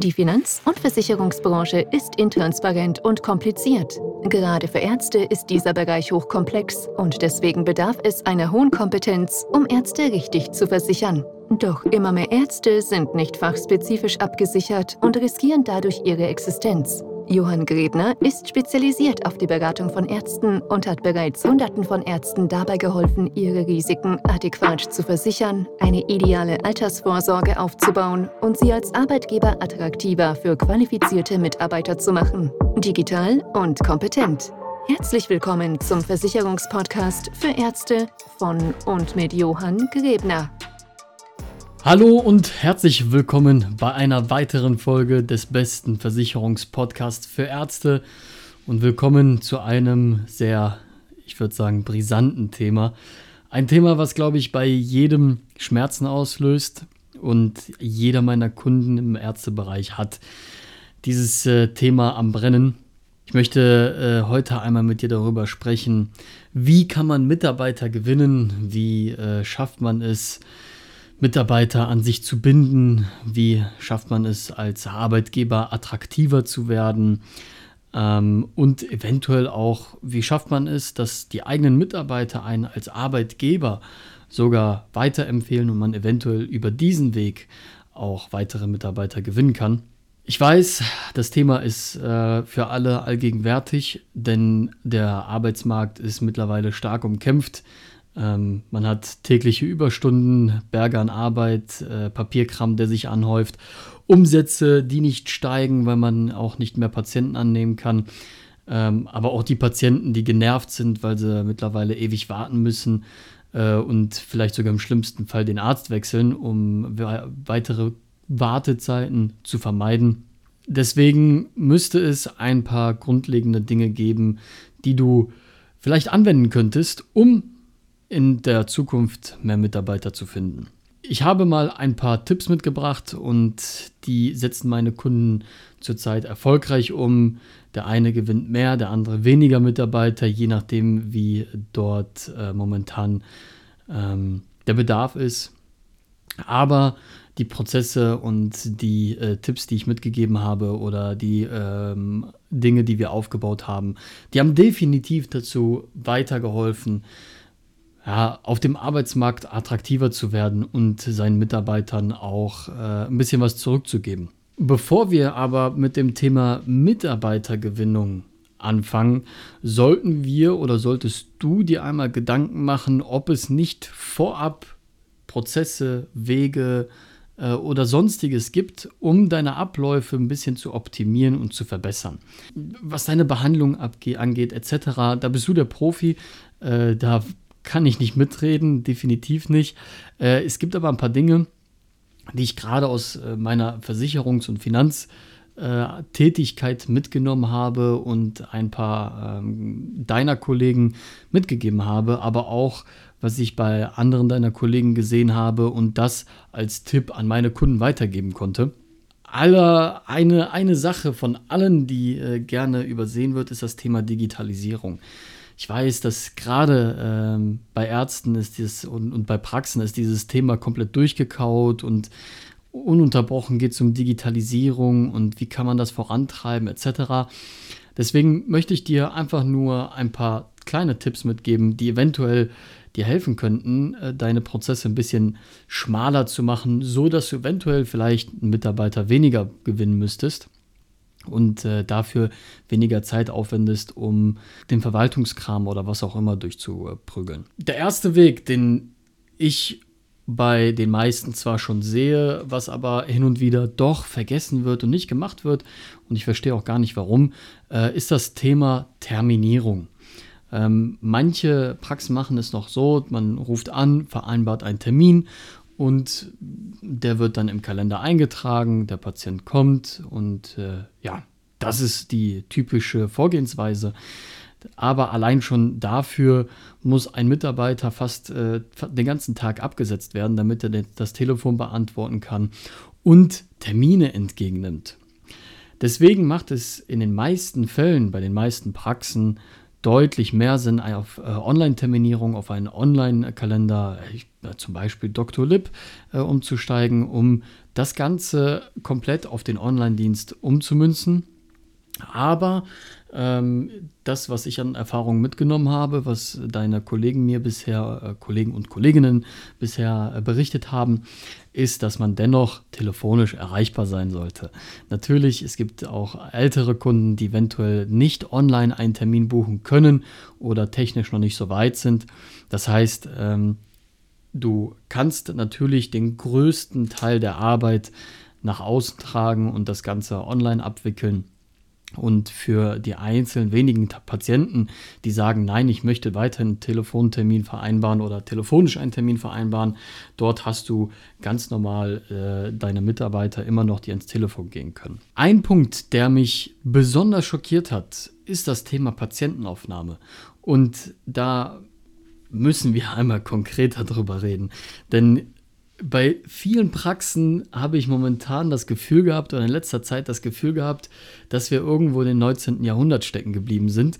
Die Finanz- und Versicherungsbranche ist intransparent und kompliziert. Gerade für Ärzte ist dieser Bereich hochkomplex und deswegen bedarf es einer hohen Kompetenz, um Ärzte richtig zu versichern. Doch immer mehr Ärzte sind nicht fachspezifisch abgesichert und riskieren dadurch ihre Existenz. Johann Grebner ist spezialisiert auf die Beratung von Ärzten und hat bereits Hunderten von Ärzten dabei geholfen, ihre Risiken adäquat zu versichern, eine ideale Altersvorsorge aufzubauen und sie als Arbeitgeber attraktiver für qualifizierte Mitarbeiter zu machen. Digital und kompetent. Herzlich willkommen zum Versicherungspodcast für Ärzte von und mit Johann Grebner. Hallo und herzlich willkommen bei einer weiteren Folge des besten Versicherungspodcasts für Ärzte und willkommen zu einem sehr, ich würde sagen, brisanten Thema. Ein Thema, was, glaube ich, bei jedem Schmerzen auslöst und jeder meiner Kunden im Ärztebereich hat dieses äh, Thema am Brennen. Ich möchte äh, heute einmal mit dir darüber sprechen, wie kann man Mitarbeiter gewinnen, wie äh, schafft man es, Mitarbeiter an sich zu binden? Wie schafft man es als Arbeitgeber attraktiver zu werden? Ähm, und eventuell auch, wie schafft man es, dass die eigenen Mitarbeiter einen als Arbeitgeber sogar weiterempfehlen und man eventuell über diesen Weg auch weitere Mitarbeiter gewinnen kann? Ich weiß, das Thema ist äh, für alle allgegenwärtig, denn der Arbeitsmarkt ist mittlerweile stark umkämpft. Ähm, man hat tägliche Überstunden, Berge an Arbeit, äh, Papierkram, der sich anhäuft, Umsätze, die nicht steigen, weil man auch nicht mehr Patienten annehmen kann. Ähm, aber auch die Patienten, die genervt sind, weil sie mittlerweile ewig warten müssen äh, und vielleicht sogar im schlimmsten Fall den Arzt wechseln, um weitere Wartezeiten zu vermeiden. Deswegen müsste es ein paar grundlegende Dinge geben, die du vielleicht anwenden könntest, um in der Zukunft mehr Mitarbeiter zu finden. Ich habe mal ein paar Tipps mitgebracht und die setzen meine Kunden zurzeit erfolgreich um. Der eine gewinnt mehr, der andere weniger Mitarbeiter, je nachdem, wie dort äh, momentan ähm, der Bedarf ist. Aber die Prozesse und die äh, Tipps, die ich mitgegeben habe oder die ähm, Dinge, die wir aufgebaut haben, die haben definitiv dazu weitergeholfen, ja, auf dem Arbeitsmarkt attraktiver zu werden und seinen Mitarbeitern auch äh, ein bisschen was zurückzugeben. Bevor wir aber mit dem Thema Mitarbeitergewinnung anfangen, sollten wir oder solltest du dir einmal Gedanken machen, ob es nicht vorab Prozesse, Wege äh, oder sonstiges gibt, um deine Abläufe ein bisschen zu optimieren und zu verbessern. Was deine Behandlung angeht, etc., da bist du der Profi. Äh, da kann ich nicht mitreden, definitiv nicht. Äh, es gibt aber ein paar Dinge, die ich gerade aus äh, meiner Versicherungs- und Finanztätigkeit mitgenommen habe und ein paar ähm, deiner Kollegen mitgegeben habe, aber auch was ich bei anderen deiner Kollegen gesehen habe und das als Tipp an meine Kunden weitergeben konnte. Aller, eine, eine Sache von allen, die äh, gerne übersehen wird, ist das Thema Digitalisierung ich weiß, dass gerade ähm, bei Ärzten ist dieses und, und bei Praxen ist dieses Thema komplett durchgekaut und ununterbrochen geht es um Digitalisierung und wie kann man das vorantreiben etc. Deswegen möchte ich dir einfach nur ein paar kleine Tipps mitgeben, die eventuell dir helfen könnten, äh, deine Prozesse ein bisschen schmaler zu machen, so dass du eventuell vielleicht einen Mitarbeiter weniger gewinnen müsstest und äh, dafür weniger Zeit aufwendest, um den Verwaltungskram oder was auch immer durchzuprügeln. Der erste Weg, den ich bei den meisten zwar schon sehe, was aber hin und wieder doch vergessen wird und nicht gemacht wird, und ich verstehe auch gar nicht warum, äh, ist das Thema Terminierung. Ähm, manche Praxen machen es noch so, man ruft an, vereinbart einen Termin und der wird dann im Kalender eingetragen, der Patient kommt und äh, ja, das ist die typische Vorgehensweise. Aber allein schon dafür muss ein Mitarbeiter fast äh, den ganzen Tag abgesetzt werden, damit er das Telefon beantworten kann und Termine entgegennimmt. Deswegen macht es in den meisten Fällen, bei den meisten Praxen, deutlich mehr Sinn auf äh, Online-Terminierung, auf einen Online-Kalender. äh, zum Beispiel Dr. Lib äh, umzusteigen, um das Ganze komplett auf den Online-Dienst umzumünzen. Aber ähm, das, was ich an Erfahrungen mitgenommen habe, was deine Kollegen mir bisher, äh, Kollegen und Kolleginnen bisher äh, berichtet haben, ist, dass man dennoch telefonisch erreichbar sein sollte. Natürlich, es gibt auch ältere Kunden, die eventuell nicht online einen Termin buchen können oder technisch noch nicht so weit sind. Das heißt, ähm, du kannst natürlich den größten Teil der Arbeit nach außen tragen und das Ganze online abwickeln. Und für die einzelnen wenigen Patienten, die sagen, nein, ich möchte weiterhin einen Telefontermin vereinbaren oder telefonisch einen Termin vereinbaren, dort hast du ganz normal äh, deine Mitarbeiter immer noch, die ans Telefon gehen können. Ein Punkt, der mich besonders schockiert hat, ist das Thema Patientenaufnahme. Und da müssen wir einmal konkreter drüber reden. Denn bei vielen Praxen habe ich momentan das Gefühl gehabt oder in letzter Zeit das Gefühl gehabt, dass wir irgendwo in den 19. Jahrhundert stecken geblieben sind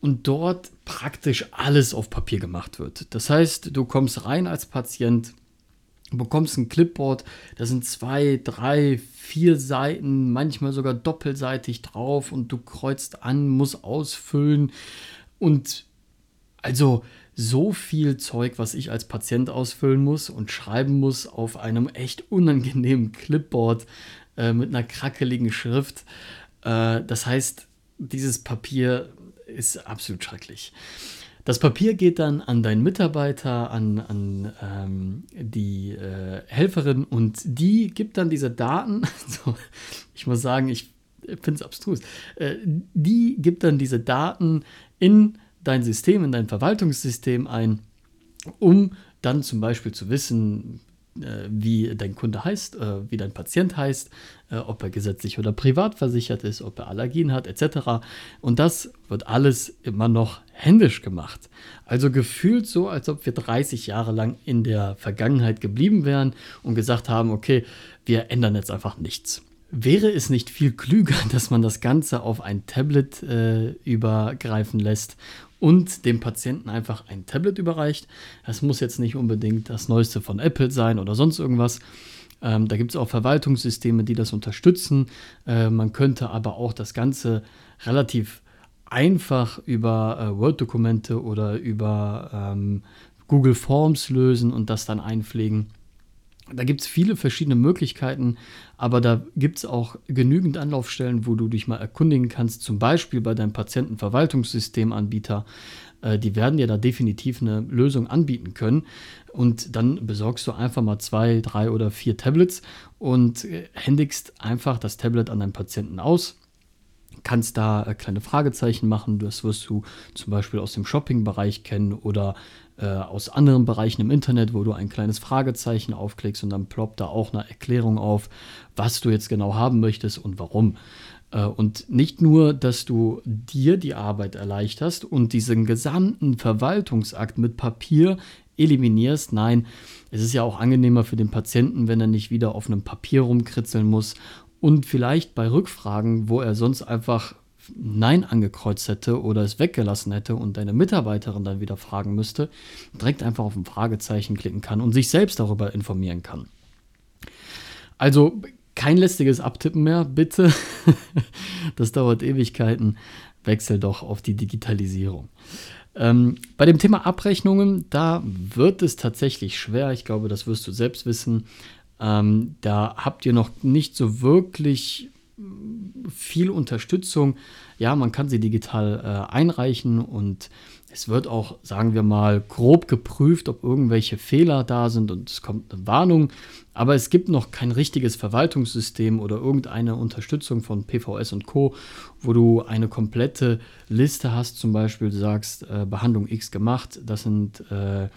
und dort praktisch alles auf Papier gemacht wird. Das heißt, du kommst rein als Patient, bekommst ein Clipboard, da sind zwei, drei, vier Seiten, manchmal sogar doppelseitig drauf und du kreuzt an, musst ausfüllen und also so viel Zeug, was ich als Patient ausfüllen muss und schreiben muss auf einem echt unangenehmen Clipboard äh, mit einer krackeligen Schrift. Äh, das heißt, dieses Papier ist absolut schrecklich. Das Papier geht dann an deinen Mitarbeiter, an, an ähm, die äh, Helferin und die gibt dann diese Daten. so, ich muss sagen, ich finde es abstrus. Äh, die gibt dann diese Daten in dein System, in dein Verwaltungssystem ein, um dann zum Beispiel zu wissen, äh, wie dein Kunde heißt, äh, wie dein Patient heißt, äh, ob er gesetzlich oder privat versichert ist, ob er Allergien hat, etc. Und das wird alles immer noch händisch gemacht. Also gefühlt so, als ob wir 30 Jahre lang in der Vergangenheit geblieben wären und gesagt haben, okay, wir ändern jetzt einfach nichts. Wäre es nicht viel klüger, dass man das Ganze auf ein Tablet äh, übergreifen lässt und dem Patienten einfach ein Tablet überreicht. Das muss jetzt nicht unbedingt das Neueste von Apple sein oder sonst irgendwas. Ähm, da gibt es auch Verwaltungssysteme, die das unterstützen. Äh, man könnte aber auch das Ganze relativ einfach über äh, Word-Dokumente oder über ähm, Google Forms lösen und das dann einpflegen. Da gibt es viele verschiedene Möglichkeiten, aber da gibt es auch genügend Anlaufstellen, wo du dich mal erkundigen kannst, zum Beispiel bei deinem Patientenverwaltungssystemanbieter. Äh, die werden dir da definitiv eine Lösung anbieten können. Und dann besorgst du einfach mal zwei, drei oder vier Tablets und äh, händigst einfach das Tablet an deinen Patienten aus kannst da äh, kleine Fragezeichen machen. Das wirst du zum Beispiel aus dem Shopping-Bereich kennen oder äh, aus anderen Bereichen im Internet, wo du ein kleines Fragezeichen aufklickst und dann ploppt da auch eine Erklärung auf, was du jetzt genau haben möchtest und warum. Äh, und nicht nur, dass du dir die Arbeit erleichterst und diesen gesamten Verwaltungsakt mit Papier eliminierst, nein, es ist ja auch angenehmer für den Patienten, wenn er nicht wieder auf einem Papier rumkritzeln muss und vielleicht bei Rückfragen, wo er sonst einfach Nein angekreuzt hätte oder es weggelassen hätte und deine Mitarbeiterin dann wieder fragen müsste, direkt einfach auf ein Fragezeichen klicken kann und sich selbst darüber informieren kann. Also kein lästiges Abtippen mehr, bitte. das dauert Ewigkeiten. Wechsel doch auf die Digitalisierung. Ähm, bei dem Thema Abrechnungen, da wird es tatsächlich schwer. Ich glaube, das wirst du selbst wissen. Ähm, da habt ihr noch nicht so wirklich viel Unterstützung. Ja, man kann sie digital äh, einreichen und es wird auch, sagen wir mal, grob geprüft, ob irgendwelche Fehler da sind und es kommt eine Warnung. Aber es gibt noch kein richtiges Verwaltungssystem oder irgendeine Unterstützung von PVS und Co., wo du eine komplette Liste hast. Zum Beispiel du sagst, äh, Behandlung X gemacht, das sind äh,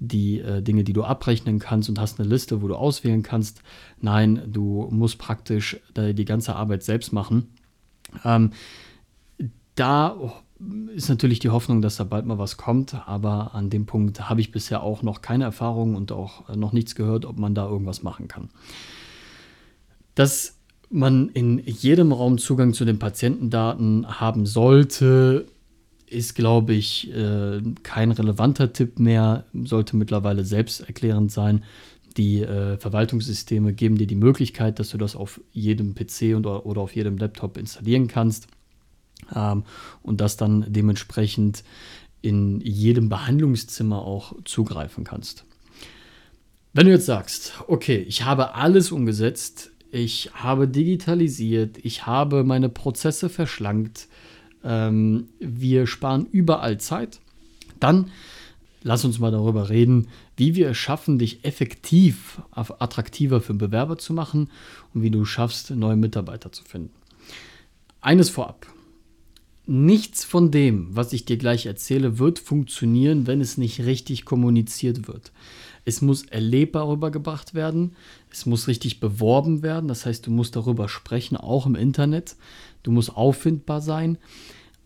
die äh, Dinge, die du abrechnen kannst und hast eine Liste, wo du auswählen kannst. Nein, du musst praktisch äh, die ganze Arbeit selbst machen. Ähm, da ist natürlich die Hoffnung, dass da bald mal was kommt, aber an dem Punkt habe ich bisher auch noch keine Erfahrung und auch äh, noch nichts gehört, ob man da irgendwas machen kann. Dass man in jedem Raum Zugang zu den Patientendaten haben sollte, ist, glaube ich, äh, kein relevanter Tipp mehr, sollte mittlerweile selbsterklärend sein. Die äh, Verwaltungssysteme geben dir die Möglichkeit, dass du das auf jedem PC und, oder auf jedem Laptop installieren kannst ähm, und das dann dementsprechend in jedem Behandlungszimmer auch zugreifen kannst. Wenn du jetzt sagst, okay, ich habe alles umgesetzt, ich habe digitalisiert, ich habe meine Prozesse verschlankt, ähm, wir sparen überall Zeit, dann lass uns mal darüber reden, wie wir es schaffen, dich effektiv attraktiver für Bewerber zu machen und wie du schaffst, neue Mitarbeiter zu finden. Eines vorab. Nichts von dem, was ich dir gleich erzähle, wird funktionieren, wenn es nicht richtig kommuniziert wird. Es muss erlebbar rübergebracht werden. Es muss richtig beworben werden. Das heißt, du musst darüber sprechen, auch im Internet. Du musst auffindbar sein.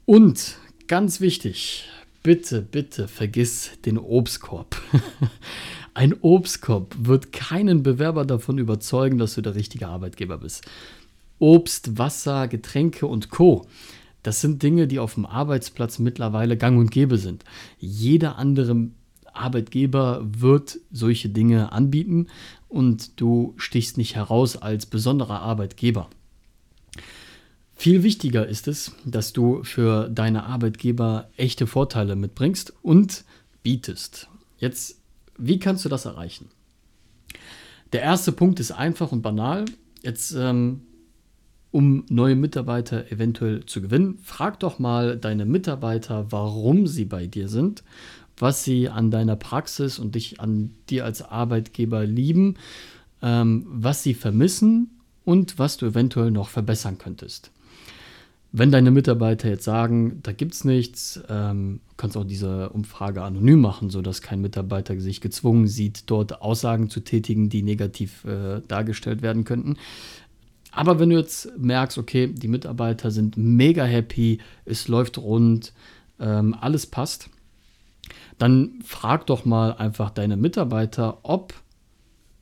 Und ganz wichtig, bitte, bitte vergiss den Obstkorb. Ein Obstkorb wird keinen Bewerber davon überzeugen, dass du der richtige Arbeitgeber bist. Obst, Wasser, Getränke und Co. Das sind Dinge, die auf dem Arbeitsplatz mittlerweile gang und gäbe sind. Jeder andere Arbeitgeber wird solche Dinge anbieten und du stichst nicht heraus als besonderer Arbeitgeber. Viel wichtiger ist es, dass du für deine Arbeitgeber echte Vorteile mitbringst und bietest. Jetzt, wie kannst du das erreichen? Der erste Punkt ist einfach und banal. Jetzt, ähm, um neue Mitarbeiter eventuell zu gewinnen, frag doch mal deine Mitarbeiter, warum sie bei dir sind was sie an deiner Praxis und dich an dir als Arbeitgeber lieben, ähm, was sie vermissen und was du eventuell noch verbessern könntest. Wenn deine Mitarbeiter jetzt sagen, da gibt es nichts, ähm, kannst auch diese Umfrage anonym machen, sodass kein Mitarbeiter sich gezwungen sieht, dort Aussagen zu tätigen, die negativ äh, dargestellt werden könnten. Aber wenn du jetzt merkst, okay, die Mitarbeiter sind mega happy, es läuft rund, ähm, alles passt, dann frag doch mal einfach deine Mitarbeiter, ob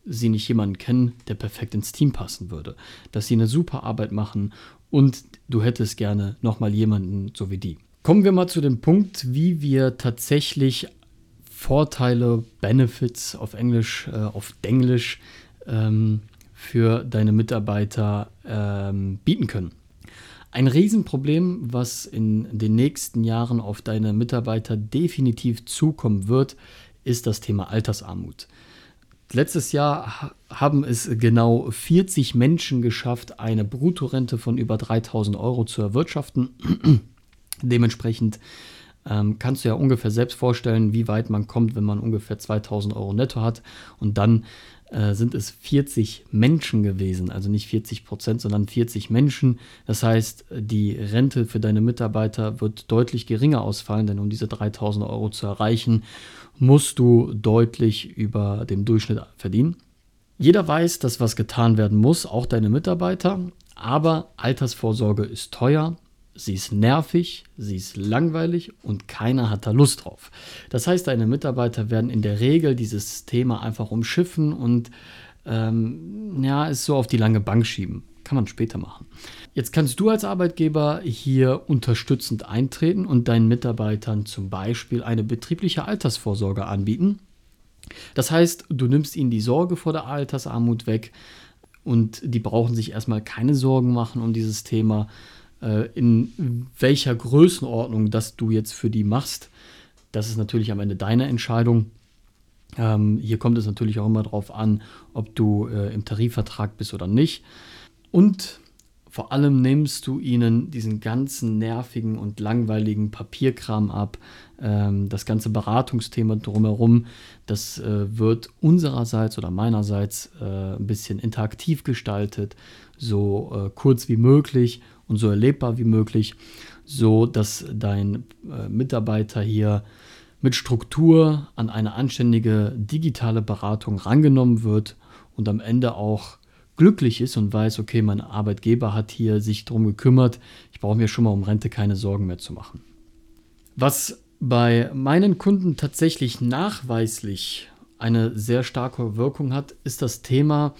sie nicht jemanden kennen, der perfekt ins Team passen würde. Dass sie eine super Arbeit machen und du hättest gerne nochmal jemanden so wie die. Kommen wir mal zu dem Punkt, wie wir tatsächlich Vorteile, Benefits auf Englisch, äh, auf Denglisch ähm, für deine Mitarbeiter ähm, bieten können. Ein Riesenproblem, was in den nächsten Jahren auf deine Mitarbeiter definitiv zukommen wird, ist das Thema Altersarmut. Letztes Jahr haben es genau 40 Menschen geschafft, eine Bruttorente von über 3000 Euro zu erwirtschaften. Dementsprechend ähm, kannst du ja ungefähr selbst vorstellen, wie weit man kommt, wenn man ungefähr 2000 Euro netto hat und dann äh, sind es 40 Menschen gewesen, also nicht 40 Prozent, sondern 40 Menschen. Das heißt, die Rente für deine Mitarbeiter wird deutlich geringer ausfallen, denn um diese 3000 Euro zu erreichen, musst du deutlich über dem Durchschnitt verdienen. Jeder weiß, dass was getan werden muss, auch deine Mitarbeiter, aber Altersvorsorge ist teuer, sie ist nervig, sie ist langweilig und keiner hat da Lust drauf. Das heißt, deine Mitarbeiter werden in der Regel dieses Thema einfach umschiffen und ähm, ja, es so auf die lange Bank schieben. Kann man später machen. Jetzt kannst du als Arbeitgeber hier unterstützend eintreten und deinen Mitarbeitern zum Beispiel eine betriebliche Altersvorsorge anbieten. Das heißt, du nimmst ihnen die Sorge vor der Altersarmut weg und die brauchen sich erstmal keine Sorgen machen um dieses Thema, äh, in welcher Größenordnung das du jetzt für die machst, das ist natürlich am Ende deine Entscheidung. Ähm, hier kommt es natürlich auch immer darauf an, ob du äh, im Tarifvertrag bist oder nicht. Und vor allem nimmst du ihnen diesen ganzen nervigen und langweiligen Papierkram ab. Ähm, das ganze Beratungsthema drumherum, das äh, wird unsererseits oder meinerseits äh, ein bisschen interaktiv gestaltet, so äh, kurz wie möglich und so erlebbar wie möglich, so dass dein äh, Mitarbeiter hier mit Struktur an eine anständige digitale Beratung rangenommen wird und am Ende auch glücklich ist und weiß, okay, mein Arbeitgeber hat hier sich darum gekümmert, ich brauche mir schon mal um Rente keine Sorgen mehr zu machen. Was bei meinen Kunden tatsächlich nachweislich eine sehr starke Wirkung hat, ist das Thema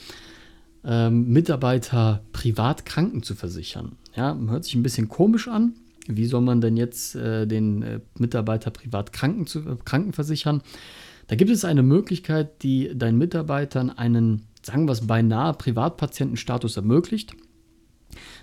ähm, Mitarbeiter privat Kranken zu versichern. Ja, hört sich ein bisschen komisch an, wie soll man denn jetzt äh, den äh, Mitarbeiter privat kranken zu, äh, krankenversichern? Da gibt es eine Möglichkeit, die deinen Mitarbeitern einen, sagen wir es, beinahe Privatpatientenstatus ermöglicht.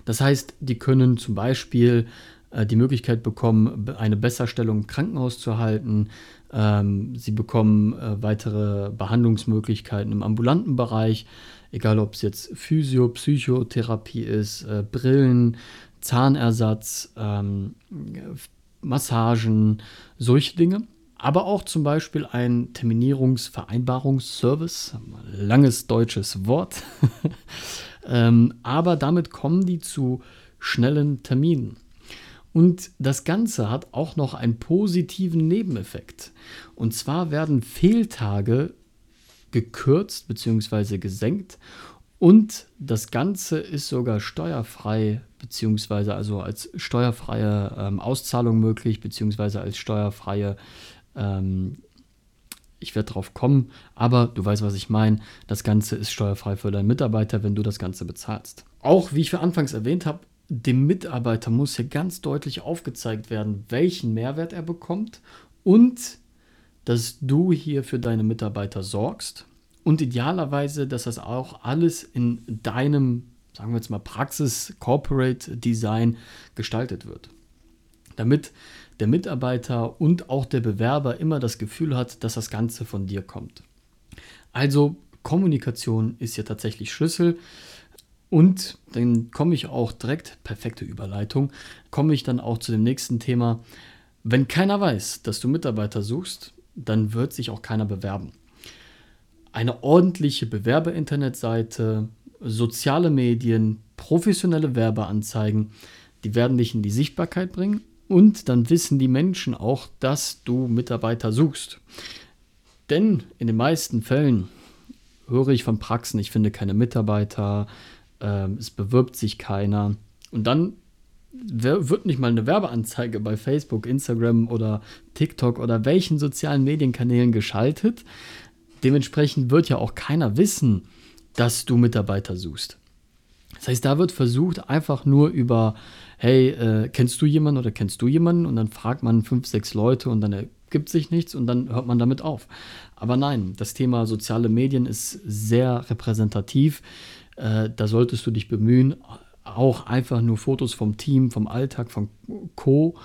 Das heißt, die können zum Beispiel äh, die Möglichkeit bekommen, eine Besserstellung im Krankenhaus zu erhalten. Ähm, sie bekommen äh, weitere Behandlungsmöglichkeiten im ambulanten Bereich, egal ob es jetzt Physio, Psychotherapie ist, äh, Brillen, Zahnersatz, ähm, Massagen, solche Dinge. Aber auch zum Beispiel ein Terminierungsvereinbarungsservice, langes deutsches Wort. ähm, aber damit kommen die zu schnellen Terminen. Und das Ganze hat auch noch einen positiven Nebeneffekt. Und zwar werden Fehltage gekürzt bzw. gesenkt und das Ganze ist sogar steuerfrei beziehungsweise also als steuerfreie ähm, Auszahlung möglich beziehungsweise als steuerfreie ähm, ich werde drauf kommen, aber du weißt, was ich meine. Das Ganze ist steuerfrei für deinen Mitarbeiter, wenn du das Ganze bezahlst. Auch wie ich für anfangs erwähnt habe, dem Mitarbeiter muss hier ganz deutlich aufgezeigt werden, welchen Mehrwert er bekommt und dass du hier für deine Mitarbeiter sorgst und idealerweise, dass das auch alles in deinem, sagen wir jetzt mal, Praxis Corporate Design gestaltet wird. Damit der Mitarbeiter und auch der Bewerber immer das Gefühl hat, dass das Ganze von dir kommt. Also Kommunikation ist hier tatsächlich Schlüssel. Und dann komme ich auch direkt, perfekte Überleitung, komme ich dann auch zu dem nächsten Thema. Wenn keiner weiß, dass du Mitarbeiter suchst, dann wird sich auch keiner bewerben. Eine ordentliche Bewerber-Internetseite, soziale Medien, professionelle Werbeanzeigen, die werden dich in die Sichtbarkeit bringen und dann wissen die Menschen auch, dass du Mitarbeiter suchst. Denn in den meisten Fällen höre ich von Praxen, ich finde keine Mitarbeiter, ähm, es bewirbt sich keiner. Und dann wird nicht mal eine Werbeanzeige bei Facebook, Instagram oder TikTok oder welchen sozialen Medienkanälen geschaltet. Dementsprechend wird ja auch keiner wissen, dass du Mitarbeiter suchst. Das heißt, da wird versucht, einfach nur über, hey, äh, kennst du jemanden oder kennst du jemanden? Und dann fragt man fünf, sechs Leute und dann ergibt sich nichts und dann hört man damit auf. Aber nein, das Thema soziale Medien ist sehr repräsentativ. Äh, da solltest du dich bemühen, auch einfach nur Fotos vom Team, vom Alltag, vom Co.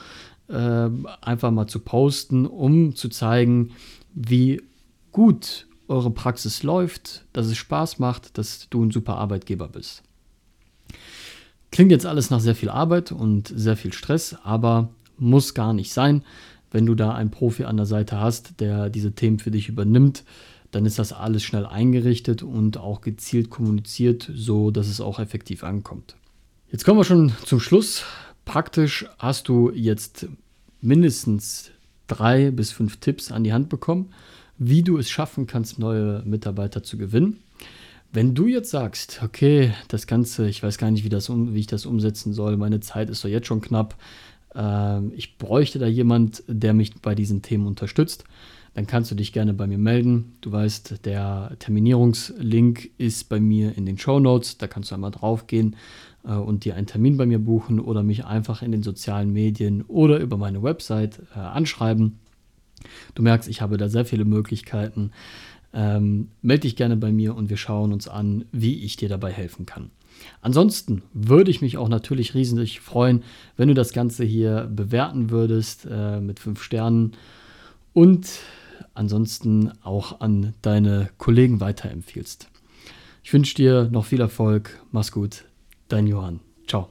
Äh, einfach mal zu posten, um zu zeigen, wie gut eure Praxis läuft, dass es Spaß macht, dass du ein super Arbeitgeber bist. Klingt jetzt alles nach sehr viel Arbeit und sehr viel Stress, aber muss gar nicht sein. Wenn du da einen Profi an der Seite hast, der diese Themen für dich übernimmt, dann ist das alles schnell eingerichtet und auch gezielt kommuniziert, so dass es auch effektiv ankommt. Jetzt kommen wir schon zum Schluss. Praktisch hast du jetzt mindestens drei bis fünf Tipps an die Hand bekommen, wie du es schaffen kannst, neue Mitarbeiter zu gewinnen. Wenn du jetzt sagst, okay, das Ganze, ich weiß gar nicht, wie, das, wie ich das umsetzen soll, meine Zeit ist doch jetzt schon knapp, äh, ich bräuchte da jemand, der mich bei diesen Themen unterstützt, dann kannst du dich gerne bei mir melden. Du weißt, der Terminierungslink ist bei mir in den Show Notes. Da kannst du einmal draufgehen äh, und dir einen Termin bei mir buchen oder mich einfach in den sozialen Medien oder über meine Website äh, anschreiben. Du merkst, ich habe da sehr viele Möglichkeiten. Ähm, melde dich gerne bei mir und wir schauen uns an, wie ich dir dabei helfen kann. Ansonsten würde ich mich auch natürlich riesig freuen, wenn du das Ganze hier bewerten würdest äh, mit fünf Sternen und ansonsten auch an deine Kollegen weiterempfiehlst. Ich wünsche dir noch viel Erfolg. Mach's gut. Dein Johann. Ciao.